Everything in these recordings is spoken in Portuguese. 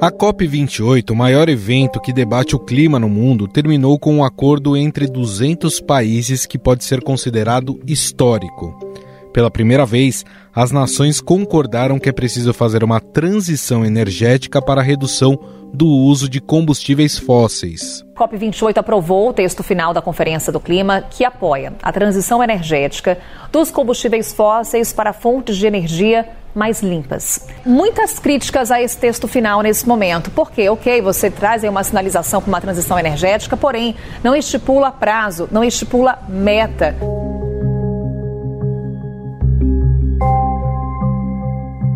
A COP28, o maior evento que debate o clima no mundo, terminou com um acordo entre 200 países que pode ser considerado histórico. Pela primeira vez, as nações concordaram que é preciso fazer uma transição energética para a redução do uso de combustíveis fósseis. COP28 aprovou o texto final da Conferência do Clima, que apoia a transição energética dos combustíveis fósseis para fontes de energia mais limpas. Muitas críticas a esse texto final nesse momento, porque, ok, você traz uma sinalização para uma transição energética, porém não estipula prazo, não estipula meta.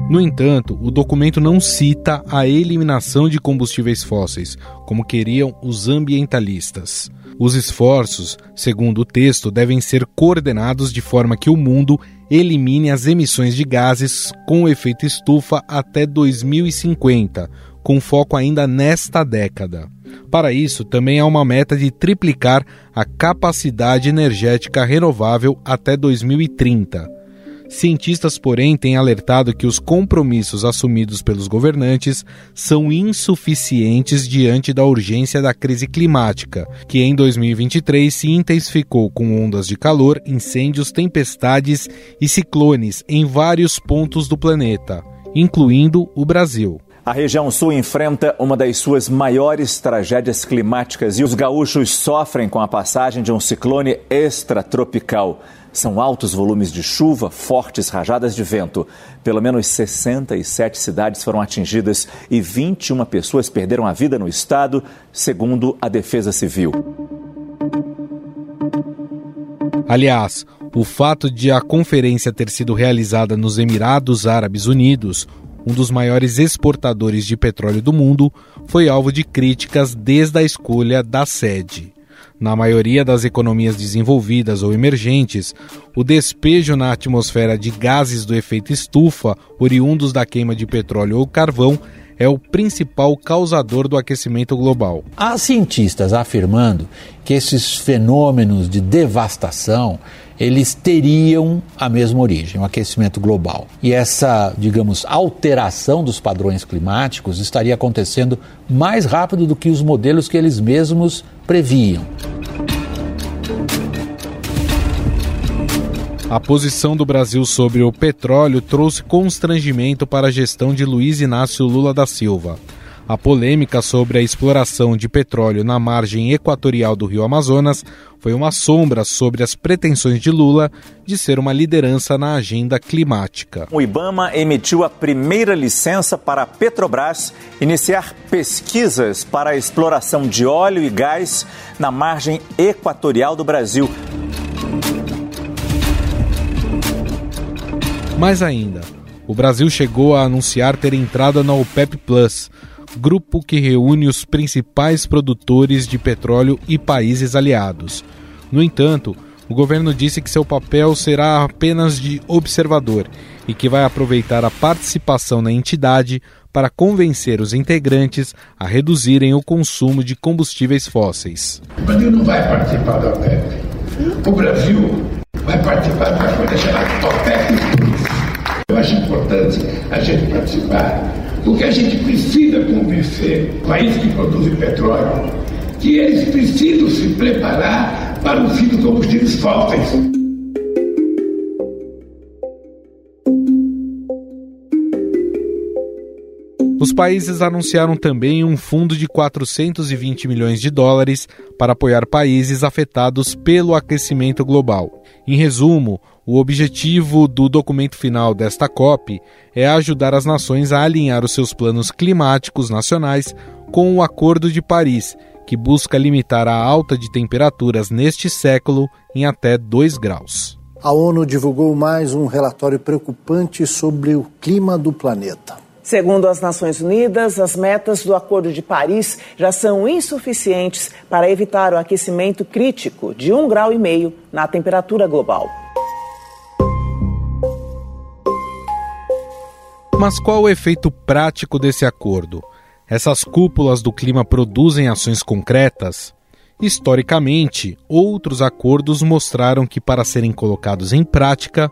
No entanto, o documento não cita a eliminação de combustíveis fósseis, como queriam os ambientalistas. Os esforços, segundo o texto, devem ser coordenados de forma que o mundo elimine as emissões de gases com efeito estufa até 2050, com foco ainda nesta década. Para isso, também há uma meta de triplicar a capacidade energética renovável até 2030. Cientistas, porém, têm alertado que os compromissos assumidos pelos governantes são insuficientes diante da urgência da crise climática, que em 2023 se intensificou com ondas de calor, incêndios, tempestades e ciclones em vários pontos do planeta, incluindo o Brasil. A região sul enfrenta uma das suas maiores tragédias climáticas e os gaúchos sofrem com a passagem de um ciclone extratropical. São altos volumes de chuva, fortes rajadas de vento. Pelo menos 67 cidades foram atingidas e 21 pessoas perderam a vida no estado, segundo a Defesa Civil. Aliás, o fato de a conferência ter sido realizada nos Emirados Árabes Unidos, um dos maiores exportadores de petróleo do mundo, foi alvo de críticas desde a escolha da sede. Na maioria das economias desenvolvidas ou emergentes, o despejo na atmosfera de gases do efeito estufa, oriundos da queima de petróleo ou carvão, é o principal causador do aquecimento global. Há cientistas afirmando que esses fenômenos de devastação eles teriam a mesma origem, o aquecimento global. E essa, digamos, alteração dos padrões climáticos estaria acontecendo mais rápido do que os modelos que eles mesmos previam. A posição do Brasil sobre o petróleo trouxe constrangimento para a gestão de Luiz Inácio Lula da Silva. A polêmica sobre a exploração de petróleo na margem equatorial do rio Amazonas foi uma sombra sobre as pretensões de Lula de ser uma liderança na agenda climática. O Ibama emitiu a primeira licença para a Petrobras iniciar pesquisas para a exploração de óleo e gás na margem equatorial do Brasil. Mais ainda, o Brasil chegou a anunciar ter entrado na OPEP Plus, grupo que reúne os principais produtores de petróleo e países aliados. No entanto, o governo disse que seu papel será apenas de observador e que vai aproveitar a participação na entidade para convencer os integrantes a reduzirem o consumo de combustíveis fósseis. O Brasil não vai participar da OPEP. O Brasil vai participar da coisa chamada OPEP Eu acho importante a gente participar porque a gente precisa convencer países que produzem petróleo que eles precisam se preparar para o fim dos combustíveis fósseis. Os países anunciaram também um fundo de 420 milhões de dólares para apoiar países afetados pelo aquecimento global. Em resumo, o objetivo do documento final desta COP é ajudar as nações a alinhar os seus planos climáticos nacionais com o Acordo de Paris, que busca limitar a alta de temperaturas neste século em até 2 graus. A ONU divulgou mais um relatório preocupante sobre o clima do planeta. Segundo as Nações Unidas, as metas do Acordo de Paris já são insuficientes para evitar o aquecimento crítico de um grau e meio na temperatura global. Mas qual o efeito prático desse acordo? Essas cúpulas do clima produzem ações concretas? Historicamente, outros acordos mostraram que, para serem colocados em prática,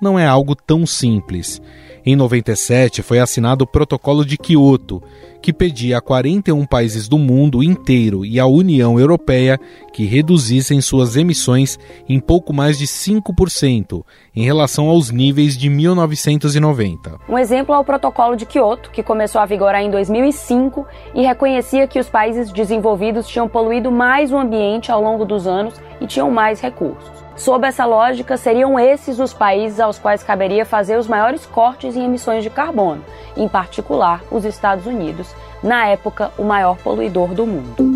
não é algo tão simples. Em 97 foi assinado o Protocolo de Quioto, que pedia a 41 países do mundo inteiro e à União Europeia que reduzissem suas emissões em pouco mais de 5% em relação aos níveis de 1990. Um exemplo é o Protocolo de Quioto, que começou a vigorar em 2005 e reconhecia que os países desenvolvidos tinham poluído mais o ambiente ao longo dos anos e tinham mais recursos. Sob essa lógica, seriam esses os países aos quais caberia fazer os maiores cortes em emissões de carbono, em particular os Estados Unidos, na época o maior poluidor do mundo.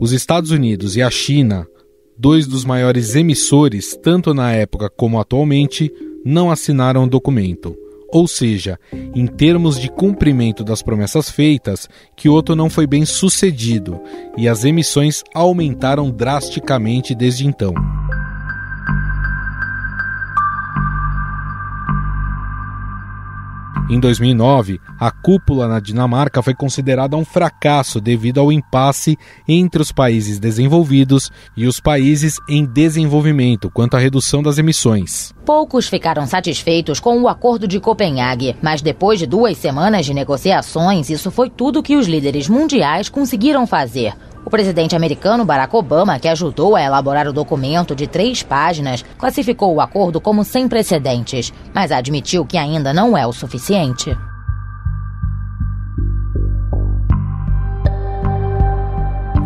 Os Estados Unidos e a China, dois dos maiores emissores, tanto na época como atualmente, não assinaram o documento. Ou seja, em termos de cumprimento das promessas feitas, Kyoto não foi bem sucedido e as emissões aumentaram drasticamente desde então. Em 2009, a cúpula na Dinamarca foi considerada um fracasso devido ao impasse entre os países desenvolvidos e os países em desenvolvimento quanto à redução das emissões. Poucos ficaram satisfeitos com o Acordo de Copenhague, mas depois de duas semanas de negociações, isso foi tudo que os líderes mundiais conseguiram fazer. O presidente americano Barack Obama, que ajudou a elaborar o documento de três páginas, classificou o acordo como sem precedentes, mas admitiu que ainda não é o suficiente.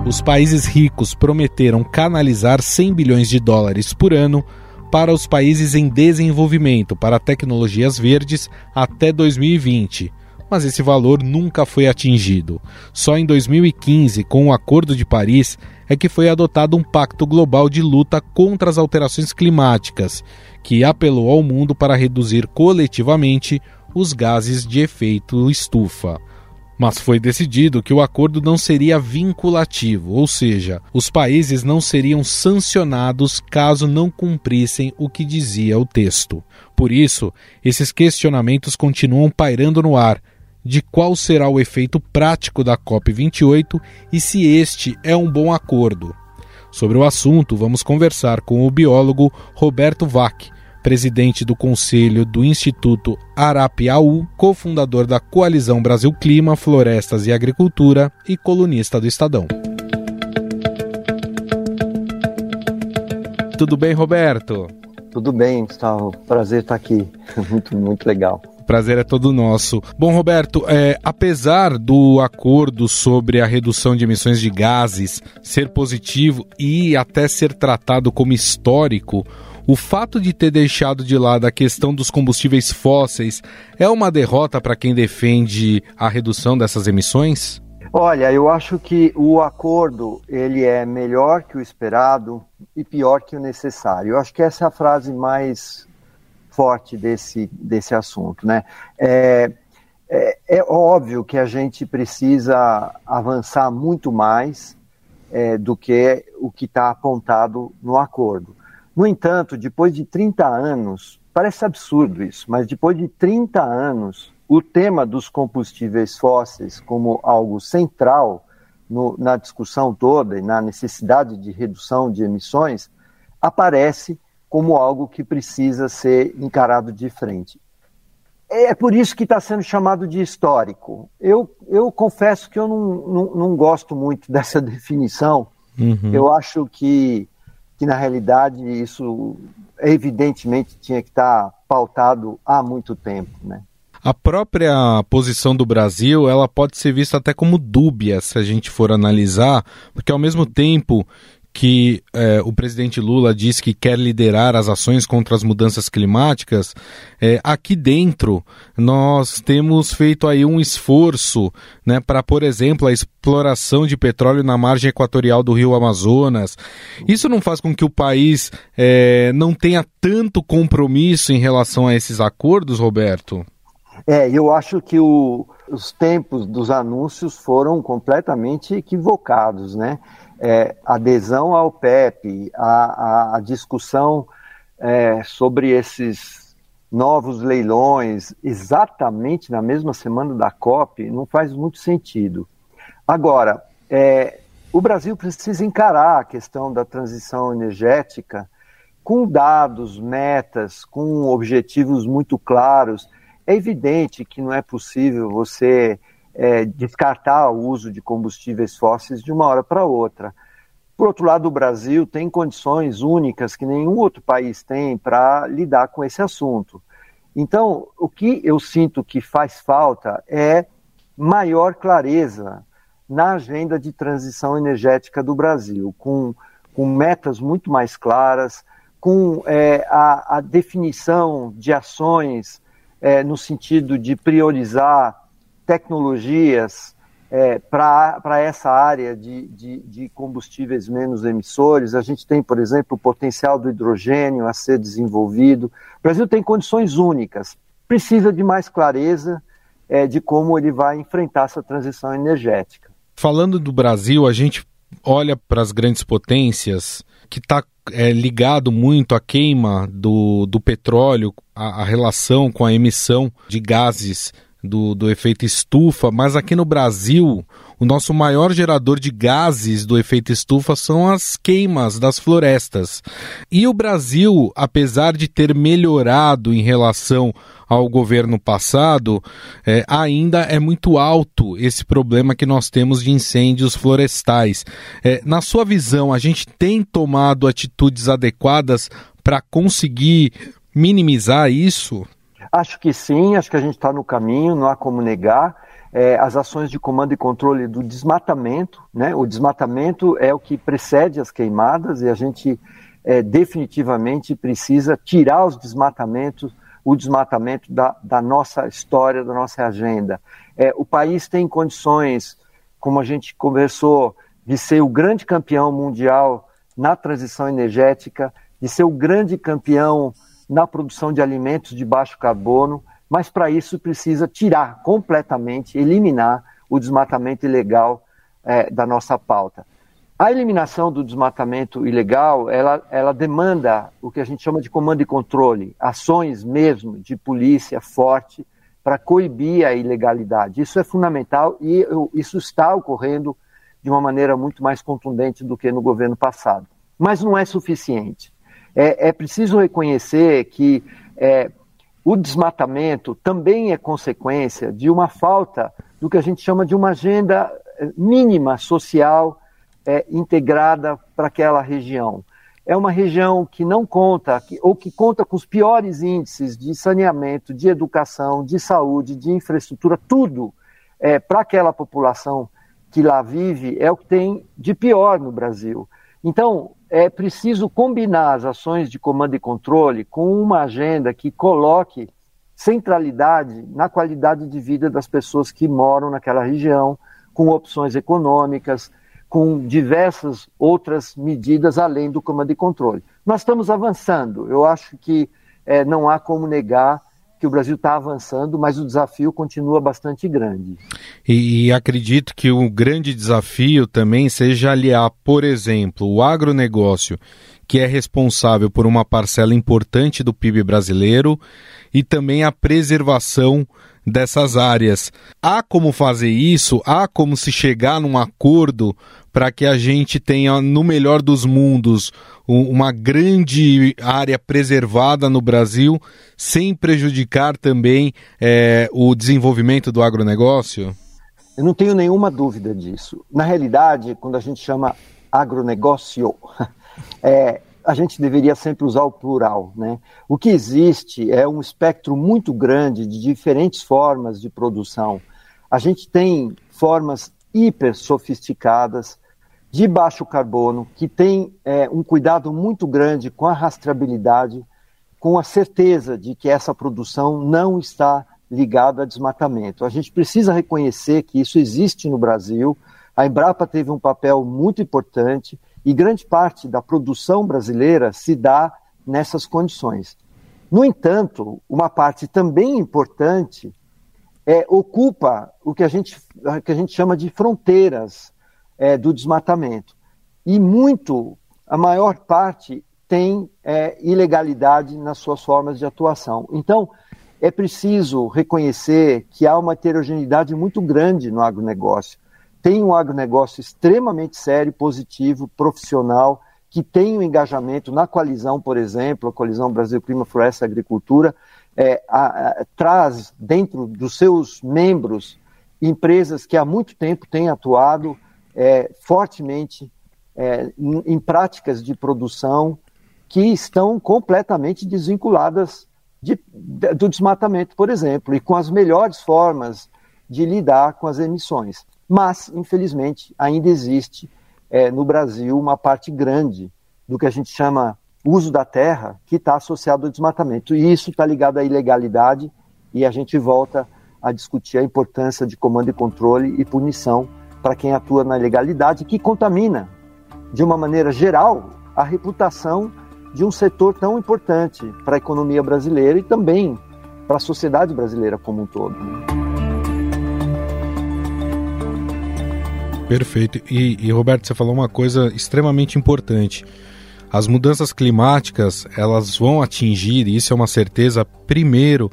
Os países ricos prometeram canalizar 100 bilhões de dólares por ano para os países em desenvolvimento para tecnologias verdes até 2020 mas esse valor nunca foi atingido. Só em 2015, com o Acordo de Paris, é que foi adotado um pacto global de luta contra as alterações climáticas, que apelou ao mundo para reduzir coletivamente os gases de efeito estufa. Mas foi decidido que o acordo não seria vinculativo, ou seja, os países não seriam sancionados caso não cumprissem o que dizia o texto. Por isso, esses questionamentos continuam pairando no ar de qual será o efeito prático da COP28 e se este é um bom acordo. Sobre o assunto, vamos conversar com o biólogo Roberto Vac, presidente do Conselho do Instituto Arapiaú, cofundador da Coalizão Brasil Clima, Florestas e Agricultura e colunista do Estadão. Tudo bem, Roberto? Tudo bem, Gustavo. Prazer estar aqui. Muito, muito legal prazer é todo nosso. Bom, Roberto, é, apesar do acordo sobre a redução de emissões de gases ser positivo e até ser tratado como histórico, o fato de ter deixado de lado a questão dos combustíveis fósseis é uma derrota para quem defende a redução dessas emissões? Olha, eu acho que o acordo ele é melhor que o esperado e pior que o necessário. Eu acho que essa é a frase mais forte desse, desse assunto. Né? É, é, é óbvio que a gente precisa avançar muito mais é, do que o que está apontado no acordo. No entanto, depois de 30 anos, parece absurdo isso, mas depois de 30 anos, o tema dos combustíveis fósseis como algo central no, na discussão toda e na necessidade de redução de emissões aparece como algo que precisa ser encarado de frente. É por isso que está sendo chamado de histórico. Eu, eu confesso que eu não, não, não gosto muito dessa definição. Uhum. Eu acho que, que, na realidade, isso evidentemente tinha que estar tá pautado há muito tempo. Né? A própria posição do Brasil, ela pode ser vista até como dúbia se a gente for analisar, porque ao mesmo tempo que é, o presidente Lula diz que quer liderar as ações contra as mudanças climáticas, é, aqui dentro nós temos feito aí um esforço né, para, por exemplo, a exploração de petróleo na margem equatorial do rio Amazonas. Isso não faz com que o país é, não tenha tanto compromisso em relação a esses acordos, Roberto? É, eu acho que o, os tempos dos anúncios foram completamente equivocados, né? É, adesão ao PEP, a, a, a discussão é, sobre esses novos leilões, exatamente na mesma semana da COP, não faz muito sentido. Agora, é, o Brasil precisa encarar a questão da transição energética com dados, metas, com objetivos muito claros. É evidente que não é possível você é, descartar o uso de combustíveis fósseis de uma hora para outra. Por outro lado, o Brasil tem condições únicas que nenhum outro país tem para lidar com esse assunto. Então, o que eu sinto que faz falta é maior clareza na agenda de transição energética do Brasil, com, com metas muito mais claras, com é, a, a, definição de ações é, no sentido de priorizar tecnologias é, para essa área de, de, de, combustíveis menos emissores. A gente tem, por exemplo, o potencial do hidrogênio a ser desenvolvido. O Brasil tem condições únicas, precisa de mais clareza é, de como ele vai enfrentar essa transição energética. Falando do Brasil, a gente olha para as grandes potências que está é, ligado muito à queima do, do petróleo, a, a relação com a emissão de gases do, do efeito estufa, mas aqui no Brasil, o nosso maior gerador de gases do efeito estufa são as queimas das florestas. E o Brasil, apesar de ter melhorado em relação ao governo passado, é, ainda é muito alto esse problema que nós temos de incêndios florestais. É, na sua visão, a gente tem tomado atitudes adequadas para conseguir minimizar isso? Acho que sim, acho que a gente está no caminho, não há como negar. É, as ações de comando e controle do desmatamento, né? O desmatamento é o que precede as queimadas e a gente é, definitivamente precisa tirar os desmatamentos, o desmatamento da, da nossa história, da nossa agenda. É, o país tem condições, como a gente conversou, de ser o grande campeão mundial na transição energética, de ser o grande campeão na produção de alimentos de baixo carbono, mas para isso precisa tirar completamente, eliminar o desmatamento ilegal é, da nossa pauta. A eliminação do desmatamento ilegal, ela, ela demanda o que a gente chama de comando e controle, ações mesmo de polícia forte para coibir a ilegalidade. Isso é fundamental e isso está ocorrendo de uma maneira muito mais contundente do que no governo passado. Mas não é suficiente é, é preciso reconhecer que é, o desmatamento também é consequência de uma falta do que a gente chama de uma agenda é, mínima social é, integrada para aquela região. É uma região que não conta, que, ou que conta com os piores índices de saneamento, de educação, de saúde, de infraestrutura, tudo é, para aquela população que lá vive é o que tem de pior no Brasil. Então, é preciso combinar as ações de comando e controle com uma agenda que coloque centralidade na qualidade de vida das pessoas que moram naquela região, com opções econômicas, com diversas outras medidas além do comando e controle. Nós estamos avançando. Eu acho que é, não há como negar que o Brasil está avançando, mas o desafio continua bastante grande. E, e, acredito que o grande desafio também seja aliar, por exemplo, o agronegócio, que é responsável por uma parcela importante do PIB brasileiro, e também a preservação dessas áreas. Há como fazer isso? Há como se chegar num acordo para que a gente tenha, no melhor dos mundos, uma grande área preservada no Brasil, sem prejudicar também é, o desenvolvimento do agronegócio? Eu não tenho nenhuma dúvida disso. Na realidade, quando a gente chama agronegócio, é, a gente deveria sempre usar o plural. Né? O que existe é um espectro muito grande de diferentes formas de produção. A gente tem formas hiper sofisticadas, de baixo carbono, que tem é, um cuidado muito grande com a rastreabilidade, com a certeza de que essa produção não está ligada a desmatamento. A gente precisa reconhecer que isso existe no Brasil. A Embrapa teve um papel muito importante e grande parte da produção brasileira se dá nessas condições. No entanto, uma parte também importante é, ocupa o que a gente, que a gente chama de fronteiras é, do desmatamento. E muito, a maior parte, tem é, ilegalidade nas suas formas de atuação. Então, é preciso reconhecer que há uma heterogeneidade muito grande no agronegócio tem um agronegócio extremamente sério, positivo, profissional, que tem um engajamento na coalizão, por exemplo, a coalizão Brasil Clima, Floresta Agricultura, é, a, a, traz dentro dos seus membros empresas que há muito tempo têm atuado é, fortemente é, em, em, práticas de produção que estão completamente desvinculadas de, de, do desmatamento, por exemplo, e com as melhores formas de lidar com as emissões. Mas, infelizmente, ainda existe é, no Brasil uma parte grande do que a gente chama uso da terra que está associado ao desmatamento. E isso está ligado à ilegalidade e a gente volta a discutir a importância de comando e controle e punição para quem atua na ilegalidade, que contamina, de uma maneira geral, a reputação de um setor tão importante para a economia brasileira e também para a sociedade brasileira como um todo. Perfeito. E, e, Roberto, você falou uma coisa extremamente importante. As mudanças climáticas, elas vão atingir, e isso é uma certeza, primeiro,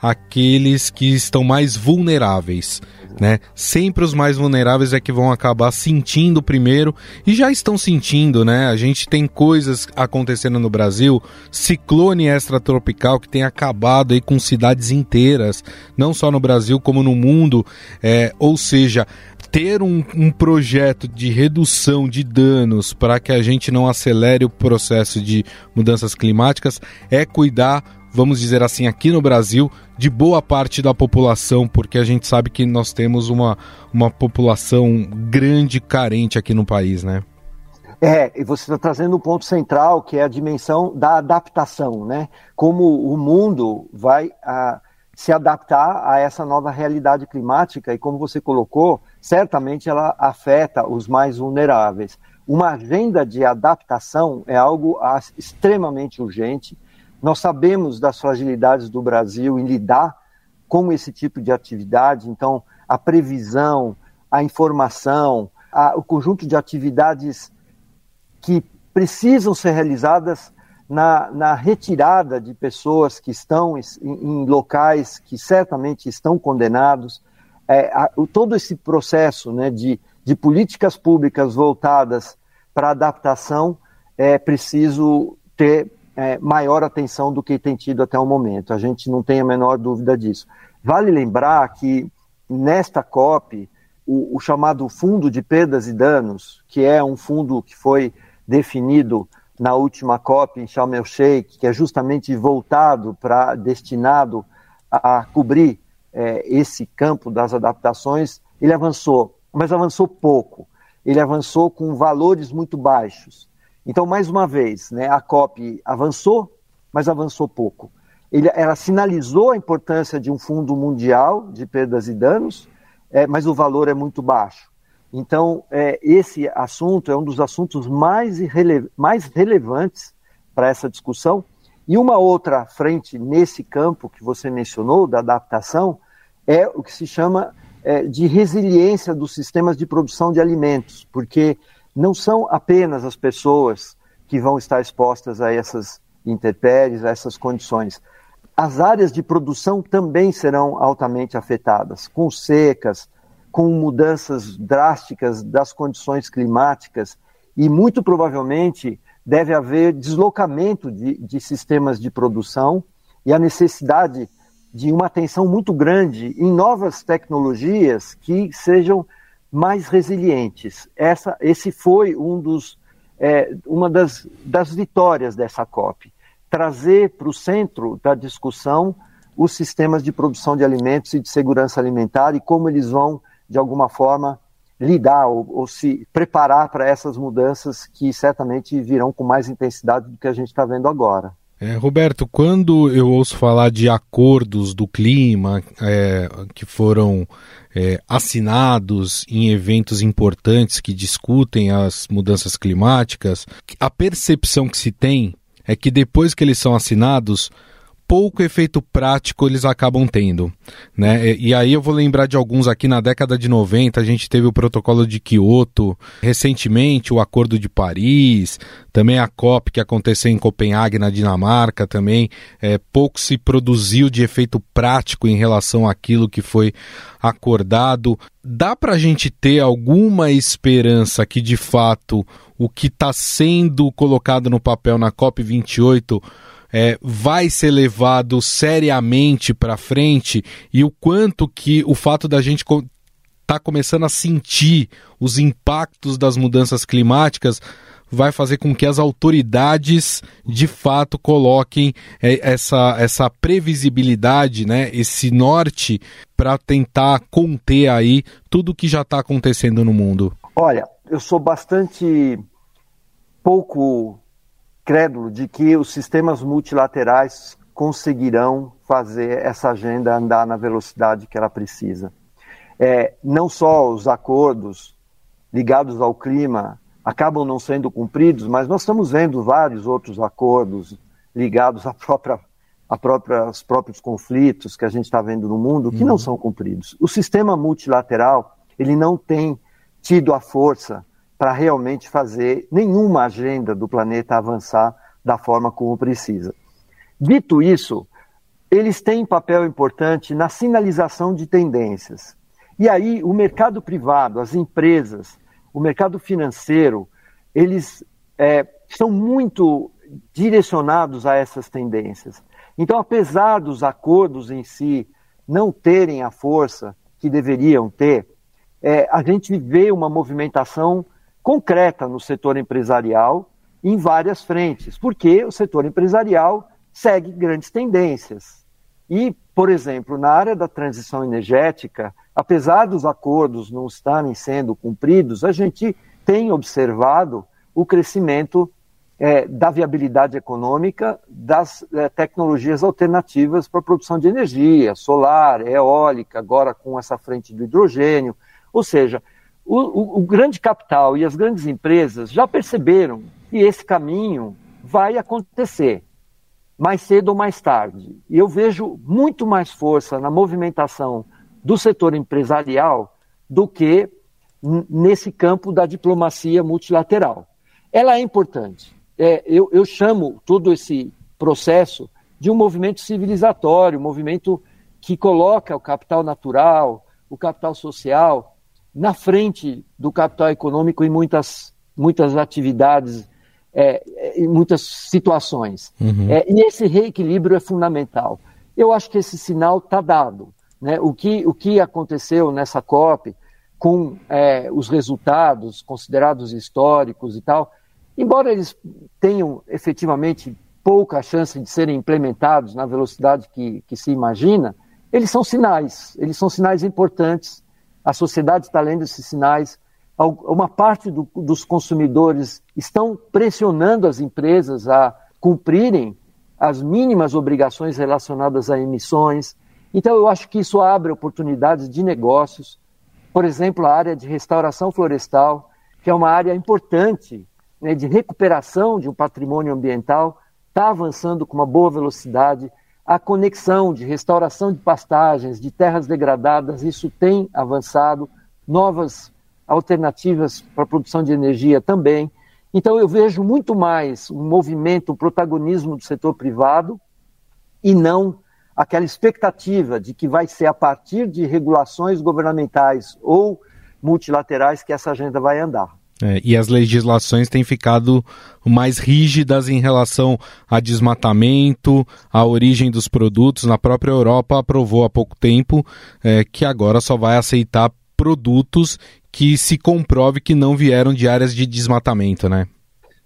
aqueles que estão mais vulneráveis, né? Sempre os mais vulneráveis é que vão acabar sentindo primeiro e já estão sentindo, né? A gente tem coisas acontecendo no Brasil, ciclone extratropical que tem acabado aí com cidades inteiras, não só no Brasil como no mundo, é, ou seja, ter um, um, projeto de redução de danos para que a gente não acelere o processo de mudanças climáticas é cuidar vamos dizer assim, aqui no Brasil, de boa parte da população, porque a gente sabe que nós temos uma, uma população grande carente aqui no país, né? É, e você está trazendo um ponto central, que é a dimensão da adaptação, né? Como o mundo vai a, se adaptar a essa nova realidade climática e, como você colocou, certamente ela afeta os mais vulneráveis. Uma agenda de adaptação é algo extremamente urgente nós sabemos das fragilidades do Brasil em lidar com esse tipo de atividade, então a previsão, a informação, a, o conjunto de atividades que precisam ser realizadas na, na retirada de pessoas que estão em, em locais que certamente estão condenados, é, a, todo esse processo né, de, de políticas públicas voltadas para adaptação é preciso ter é, maior atenção do que tem tido até o momento. A gente não tem a menor dúvida disso. Vale lembrar que nesta COP, o, o chamado Fundo de Perdas e Danos, que é um fundo que foi definido na última COP em Sharm el Sheikh, que é justamente voltado para destinado a, a cobrir é, esse campo das adaptações, ele avançou, mas avançou pouco. Ele avançou com valores muito baixos. Então, mais uma vez, né, a COP avançou, mas avançou pouco. Ele, ela sinalizou a importância de um fundo mundial de perdas e danos, é, mas o valor é muito baixo. Então, é, esse assunto é um dos assuntos mais, mais relevantes para essa discussão. E uma outra frente nesse campo que você mencionou, da adaptação, é o que se chama é, de resiliência dos sistemas de produção de alimentos, porque não são apenas as pessoas que vão estar expostas a essas intempéries, a essas condições. As áreas de produção também serão altamente afetadas, com secas, com mudanças drásticas das condições climáticas e muito provavelmente deve haver deslocamento de, de sistemas de produção e a necessidade de uma atenção muito grande em novas tecnologias que sejam mais resilientes. Essa, esse foi um dos, é, uma das, das vitórias dessa COP. Trazer para o centro da discussão os sistemas de produção de alimentos e de segurança alimentar e como eles vão, de alguma forma, lidar ou, ou se preparar para essas mudanças que certamente virão com mais intensidade do que a gente está vendo agora. É, Roberto, quando eu ouço falar de acordos do clima é, que foram é, assinados em eventos importantes que discutem as mudanças climáticas, a percepção que se tem é que depois que eles são assinados, pouco efeito prático eles acabam tendo, né? E, aí eu vou lembrar de alguns aqui na década de 90, a gente teve o protocolo de Kyoto, recentemente o Acordo de Paris, também a COP que aconteceu em Copenhague, na Dinamarca, também é, pouco se produziu de efeito prático em relação àquilo que foi acordado. Dá para a gente ter alguma esperança que de fato o que está sendo colocado no papel na COP 28 é, vai ser levado seriamente para frente e o quanto que o fato da gente tá começando a sentir os impactos das mudanças climáticas vai fazer com que as autoridades de fato coloquem é, essa, essa previsibilidade, né, esse norte para tentar conter aí tudo que já está acontecendo no mundo? Olha, eu sou bastante pouco crédulo de que os sistemas multilaterais conseguirão fazer essa agenda andar na velocidade que ela precisa. É, não só os acordos ligados ao clima acabam não sendo cumpridos, mas nós estamos vendo vários outros acordos ligados à própria, à própria, aos próprios conflitos que a gente está vendo no mundo que uhum. não são cumpridos. O sistema multilateral ele não tem tido a força para realmente fazer nenhuma agenda do planeta avançar da forma como precisa. Dito isso, eles têm papel importante na sinalização de tendências. E aí, o mercado privado, as empresas, o mercado financeiro, eles é, são muito direcionados a essas tendências. Então, apesar dos acordos em si não terem a força que deveriam ter, é, a gente vê uma movimentação concreta no setor empresarial em várias frentes, porque o setor empresarial segue grandes tendências. E, por exemplo, na área da transição energética, apesar dos acordos não estarem sendo cumpridos, a gente tem observado o crescimento é, da viabilidade econômica das é, tecnologias alternativas para a produção de energia, solar, eólica, agora com essa frente do hidrogênio. Ou seja, o, o, o grande capital e as grandes empresas já perceberam que esse caminho vai acontecer mais cedo ou mais tarde. E eu vejo muito mais força na movimentação do setor empresarial do que nesse campo da diplomacia multilateral. Ela é importante. É, eu, eu chamo todo esse processo de um movimento civilizatório, um movimento que coloca o capital natural, o capital social na frente do capital econômico em muitas, muitas atividades, é, em muitas situações. Uhum. É, e esse reequilíbrio é fundamental. Eu acho que esse sinal está dado. Né? O, que, o que aconteceu nessa COP, com é, os resultados considerados históricos e tal, embora eles tenham efetivamente pouca chance de serem implementados na velocidade que, que se imagina, eles são sinais, eles são sinais importantes a sociedade está lendo esses sinais, uma parte do, dos consumidores estão pressionando as empresas a cumprirem as mínimas obrigações relacionadas a emissões. Então, eu acho que isso abre oportunidades de negócios. Por exemplo, a área de restauração florestal, que é uma área importante né, de recuperação de um patrimônio ambiental, está avançando com uma boa velocidade a conexão de restauração de pastagens, de terras degradadas, isso tem avançado, novas alternativas para a produção de energia também. Então eu vejo muito mais um movimento, um protagonismo do setor privado e não aquela expectativa de que vai ser a partir de regulações governamentais ou multilaterais que essa agenda vai andar. É, e as legislações têm ficado mais rígidas em relação a desmatamento, a origem dos produtos. Na própria Europa aprovou há pouco tempo é, que agora só vai aceitar produtos que se comprove que não vieram de áreas de desmatamento, né?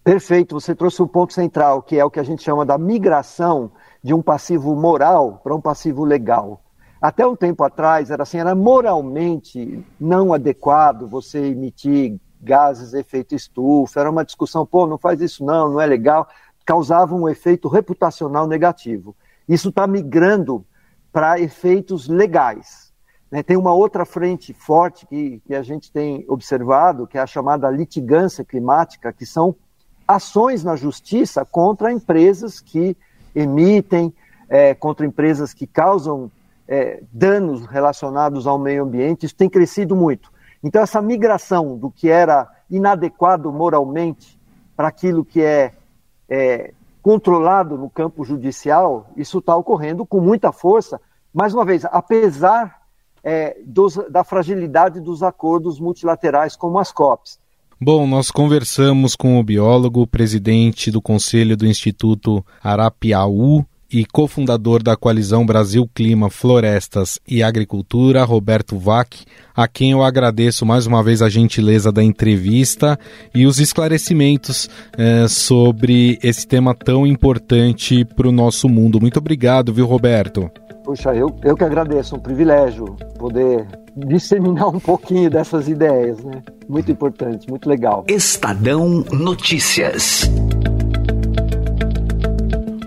Perfeito, você trouxe um ponto central, que é o que a gente chama da migração de um passivo moral para um passivo legal. Até um tempo atrás era assim, era moralmente não adequado você emitir gases efeito estufa, era uma discussão, pô, não faz isso não, não é legal, causava um efeito reputacional negativo. Isso está migrando para efeitos legais. Né? Tem uma outra frente forte que, que a gente tem observado, que é a chamada litigância climática, que são ações na justiça contra empresas que emitem é, contra empresas que causam é, danos relacionados ao meio ambiente, isso tem crescido muito. Então, essa migração do que era inadequado moralmente para aquilo que é, é controlado no campo judicial, isso está ocorrendo com muita força, mais uma vez, apesar é, dos, da fragilidade dos acordos multilaterais como as COPs. Bom, nós conversamos com o biólogo, presidente do Conselho do Instituto Arapiaú e cofundador da coalizão Brasil Clima, Florestas e Agricultura, Roberto Vac, a quem eu agradeço mais uma vez a gentileza da entrevista e os esclarecimentos é, sobre esse tema tão importante para o nosso mundo. Muito obrigado, viu, Roberto? Puxa, eu, eu que agradeço, um privilégio poder disseminar um pouquinho dessas ideias, né? Muito importante, muito legal. Estadão Notícias.